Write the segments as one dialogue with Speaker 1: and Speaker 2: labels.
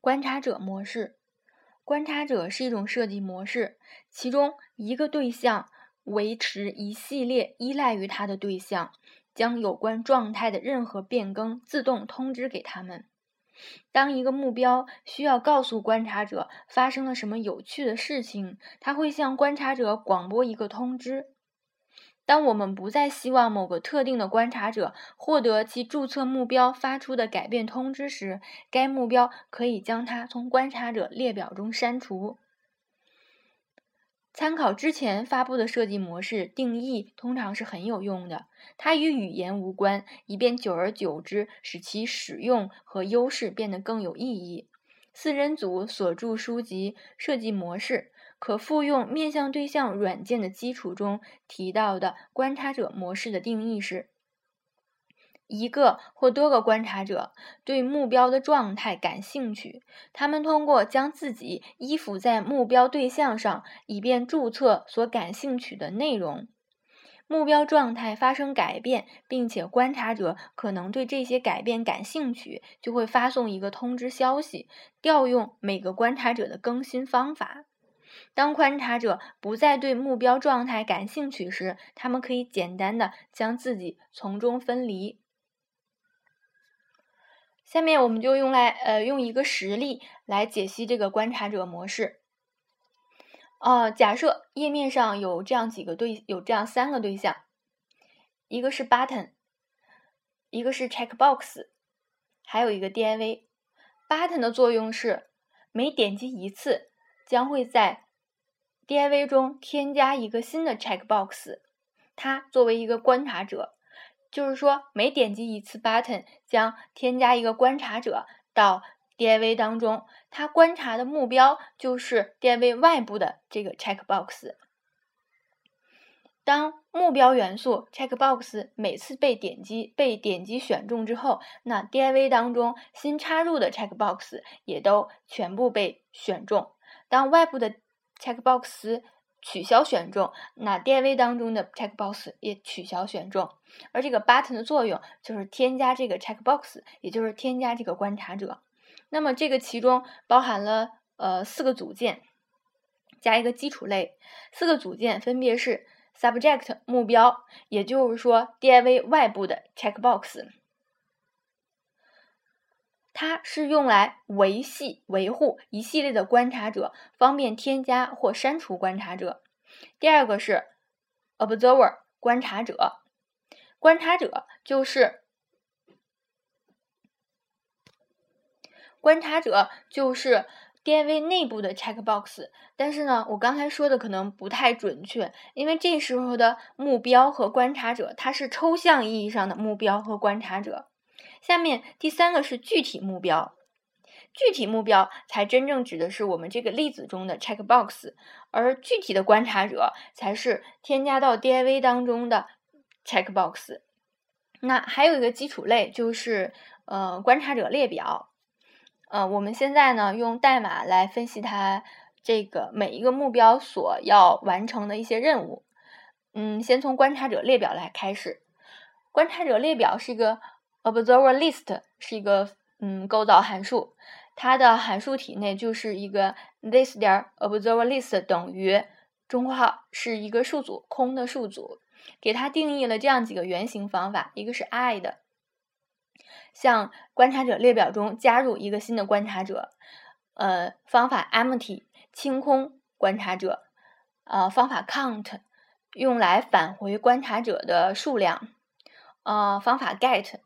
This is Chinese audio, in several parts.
Speaker 1: 观察者模式。观察者是一种设计模式，其中一个对象维持一系列依赖于他的对象，将有关状态的任何变更自动通知给他们。当一个目标需要告诉观察者发生了什么有趣的事情，他会向观察者广播一个通知。当我们不再希望某个特定的观察者获得其注册目标发出的改变通知时，该目标可以将它从观察者列表中删除。参考之前发布的设计模式定义通常是很有用的，它与语言无关，以便久而久之使其使用和优势变得更有意义。四人组所著书籍《设计模式》。可复用面向对象软件的基础中提到的观察者模式的定义是：一个或多个观察者对目标的状态感兴趣，他们通过将自己依附在目标对象上，以便注册所感兴趣的内容。目标状态发生改变，并且观察者可能对这些改变感兴趣，就会发送一个通知消息，调用每个观察者的更新方法。当观察者不再对目标状态感兴趣时，他们可以简单的将自己从中分离。下面我们就用来呃用一个实例来解析这个观察者模式。呃，假设页面上有这样几个对，有这样三个对象，一个是 button，一个是 checkbox，还有一个 div。button 的作用是每点击一次。将会在 div 中添加一个新的 checkbox，它作为一个观察者，就是说每点击一次 button 将添加一个观察者到 div 当中，它观察的目标就是 div 外部的这个 checkbox。当目标元素 checkbox 每次被点击被点击选中之后，那 div 当中新插入的 checkbox 也都全部被选中。当外部的 checkbox 取消选中，那 div 当中的 checkbox 也取消选中。而这个 button 的作用就是添加这个 checkbox，也就是添加这个观察者。那么这个其中包含了呃四个组件，加一个基础类。四个组件分别是 subject 目标，也就是说 div 外部的 checkbox。它是用来维系、维护一系列的观察者，方便添加或删除观察者。第二个是 observer 观察者，观察者就是观察者就是 div 内部的 checkbox。但是呢，我刚才说的可能不太准确，因为这时候的目标和观察者，它是抽象意义上的目标和观察者。下面第三个是具体目标，具体目标才真正指的是我们这个例子中的 checkbox，而具体的观察者才是添加到 div 当中的 checkbox。那还有一个基础类就是呃观察者列表，呃我们现在呢用代码来分析它这个每一个目标所要完成的一些任务。嗯，先从观察者列表来开始，观察者列表是一个。Observer list 是一个嗯构造函数，它的函数体内就是一个 this 点 observer list 等于中括号是一个数组空的数组，给它定义了这样几个原型方法，一个是 add，向观察者列表中加入一个新的观察者，呃方法 empty 清空观察者，呃方法 count 用来返回观察者的数量，呃方法 get。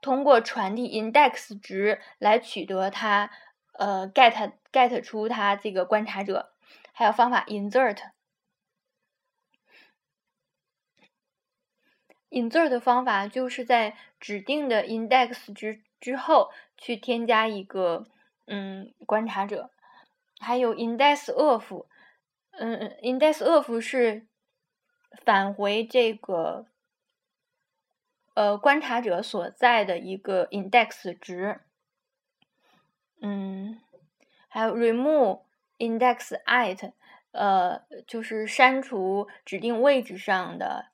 Speaker 1: 通过传递 index 值来取得它，呃，get get 出它这个观察者，还有方法 insert，insert 方法就是在指定的 index 值之后去添加一个嗯观察者，还有 index of，嗯，index of 是返回这个。呃，观察者所在的一个 index 值，嗯，还有 remove index at，呃，就是删除指定位置上的，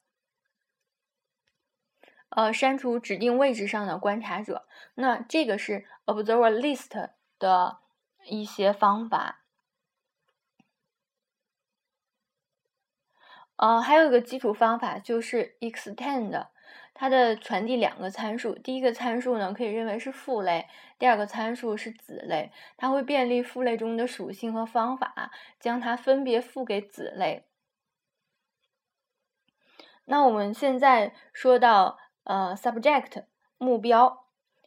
Speaker 1: 呃，删除指定位置上的观察者。那这个是 observer list 的一些方法。呃，还有一个基础方法就是 extend，它的传递两个参数，第一个参数呢可以认为是父类，第二个参数是子类，它会便利父类中的属性和方法，将它分别赋给子类。那我们现在说到呃 subject 目标，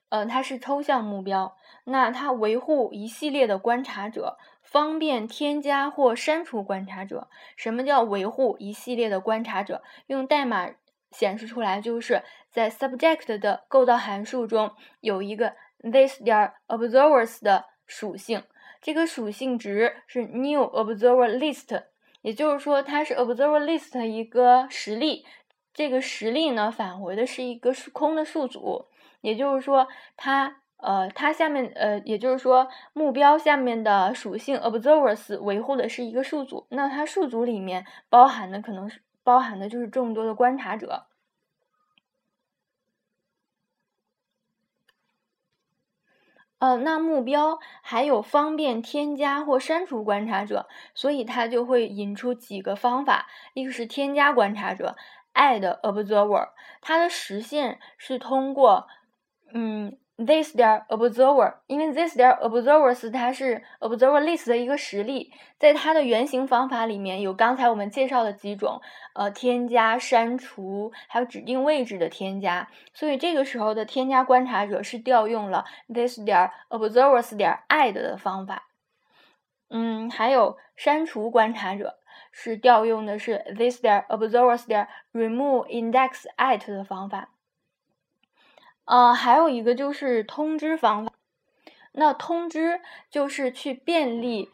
Speaker 1: 呃它是抽象目标，那它维护一系列的观察者。方便添加或删除观察者。什么叫维护一系列的观察者？用代码显示出来，就是在 subject 的构造函数中有一个 this 点 observers 的属性，这个属性值是 new observer list，也就是说它是 observer list 一个实例。这个实例呢返回的是一个空的数组，也就是说它。呃，它下面呃，也就是说，目标下面的属性 observers 维护的是一个数组，那它数组里面包含的可能是包含的就是众多的观察者。呃，那目标还有方便添加或删除观察者，所以它就会引出几个方法，一个是添加观察者，add observer，它的实现是通过，嗯。This 点 observer，因为 this 点 observers 它是 observer list 的一个实例，在它的原型方法里面有刚才我们介绍的几种，呃，添加、删除，还有指定位置的添加，所以这个时候的添加观察者是调用了 this 点 observers 点 add 的方法，嗯，还有删除观察者是调用的是 this 点 observers 点 remove index at 的方法。呃，还有一个就是通知方法。那通知就是去便利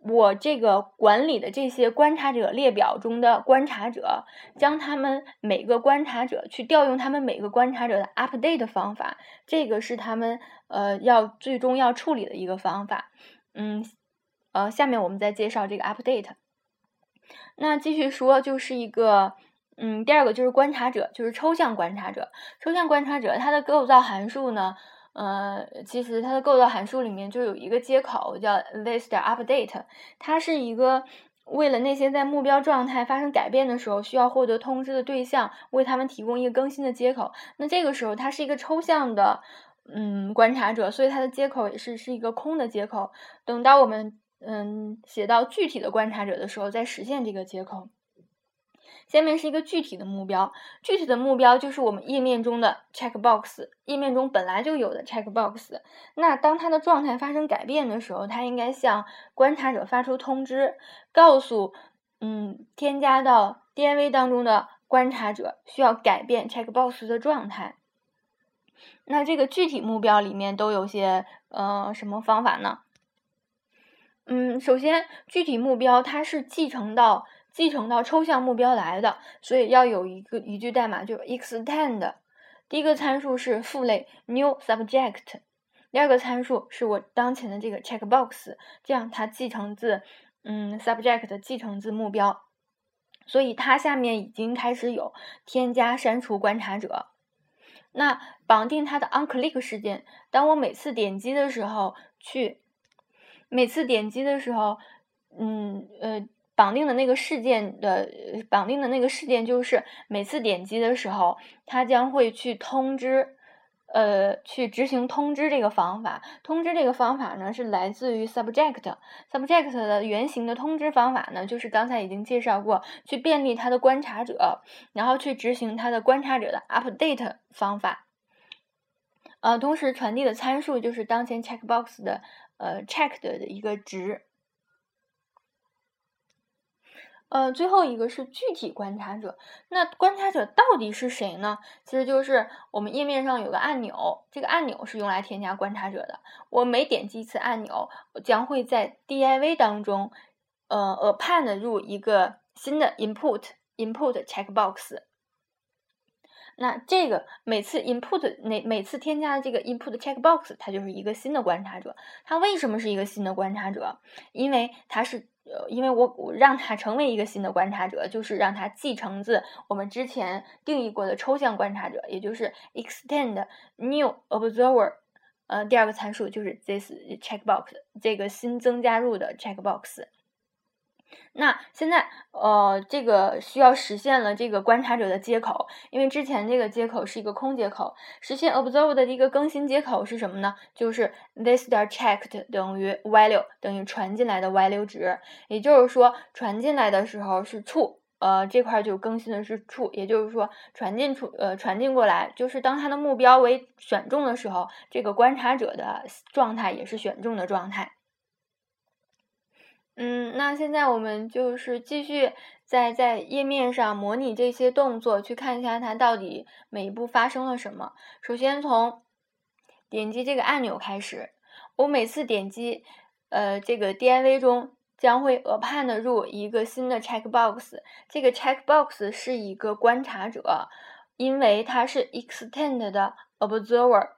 Speaker 1: 我这个管理的这些观察者列表中的观察者，将他们每个观察者去调用他们每个观察者的 update 方法。这个是他们呃要最终要处理的一个方法。嗯，呃，下面我们再介绍这个 update。那继续说，就是一个。嗯，第二个就是观察者，就是抽象观察者。抽象观察者，它的构造函数呢，呃，其实它的构造函数里面就有一个接口叫 this 点 update，它是一个为了那些在目标状态发生改变的时候需要获得通知的对象，为他们提供一个更新的接口。那这个时候它是一个抽象的，嗯，观察者，所以它的接口也是是一个空的接口。等到我们嗯写到具体的观察者的时候，再实现这个接口。下面是一个具体的目标，具体的目标就是我们页面中的 checkbox，页面中本来就有的 checkbox。那当它的状态发生改变的时候，它应该向观察者发出通知，告诉嗯添加到 DIV 当中的观察者需要改变 checkbox 的状态。那这个具体目标里面都有些呃什么方法呢？嗯，首先具体目标它是继承到。继承到抽象目标来的，所以要有一个一句代码，就 extend。第一个参数是父类 new subject，第二个参数是我当前的这个 checkbox，这样它继承自嗯 subject 继承自目标，所以它下面已经开始有添加、删除观察者。那绑定它的 onClick 事件，当我每次点击的时候去，每次点击的时候，嗯呃。绑定的那个事件的绑定的那个事件就是每次点击的时候，它将会去通知，呃，去执行通知这个方法。通知这个方法呢是来自于 subject，subject 的原型的通知方法呢就是刚才已经介绍过，去便利它的观察者，然后去执行它的观察者的 update 方法。呃，同时传递的参数就是当前 checkbox 的呃 checked 的一个值。呃，最后一个是具体观察者。那观察者到底是谁呢？其实就是我们页面上有个按钮，这个按钮是用来添加观察者的。我每点击一次按钮，我将会在 div 当中，呃，append 入一个新的 input input checkbox。那这个每次 input 每每次添加的这个 input checkbox，它就是一个新的观察者。它为什么是一个新的观察者？因为它是。呃，因为我我让它成为一个新的观察者，就是让它继承自我们之前定义过的抽象观察者，也就是 extend new observer 呃，第二个参数就是 this checkbox 这个新增加入的 checkbox。那现在，呃，这个需要实现了这个观察者的接口，因为之前这个接口是一个空接口。实现 observe 的一个更新接口是什么呢？就是 this 点 checked 等于 value 等于传进来的 value 值，也就是说传进来的时候是 true，呃，这块就更新的是 true，也就是说传进出，呃，传进过来，就是当它的目标为选中的时候，这个观察者的状态也是选中的状态。嗯，那现在我们就是继续在在页面上模拟这些动作，去看一下它到底每一步发生了什么。首先从点击这个按钮开始，我每次点击，呃，这个 DIV 中将会 append 入一个新的 checkbox，这个 checkbox 是一个观察者，因为它是 extend 的 observer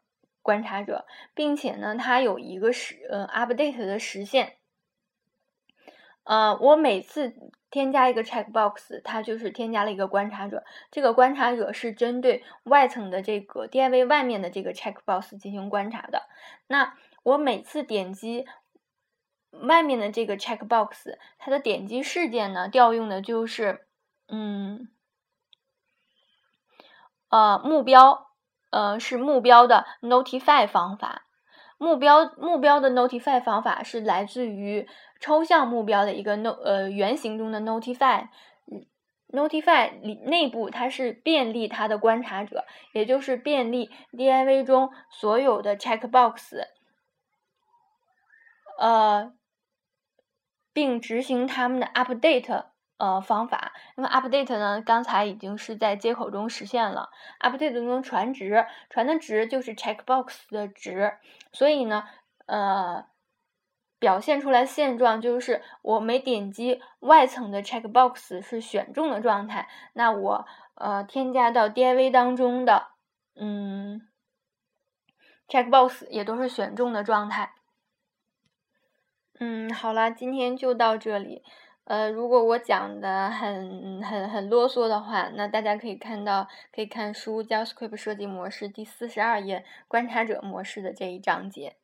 Speaker 1: 观察者，并且呢，它有一个实呃 update 的实现。呃，我每次添加一个 checkbox，它就是添加了一个观察者。这个观察者是针对外层的这个 div 外面的这个 checkbox 进行观察的。那我每次点击外面的这个 checkbox，它的点击事件呢，调用的就是嗯，呃，目标，呃，是目标的 notify 方法。目标目标的 notify 方法是来自于抽象目标的一个 no 呃原型中的 notify，notify 里内部它是便利它的观察者，也就是便利 div 中所有的 checkbox，呃，并执行它们的 update。呃，方法，那么 update 呢？刚才已经是在接口中实现了，update 中传值，传的值就是 checkbox 的值，所以呢，呃，表现出来现状就是我每点击外层的 checkbox 是选中的状态，那我呃添加到 div 当中的嗯 checkbox 也都是选中的状态。嗯，好了，今天就到这里。呃，如果我讲的很很很啰嗦的话，那大家可以看到，可以看书 JavaScript 设计模式第四十二页观察者模式的这一章节。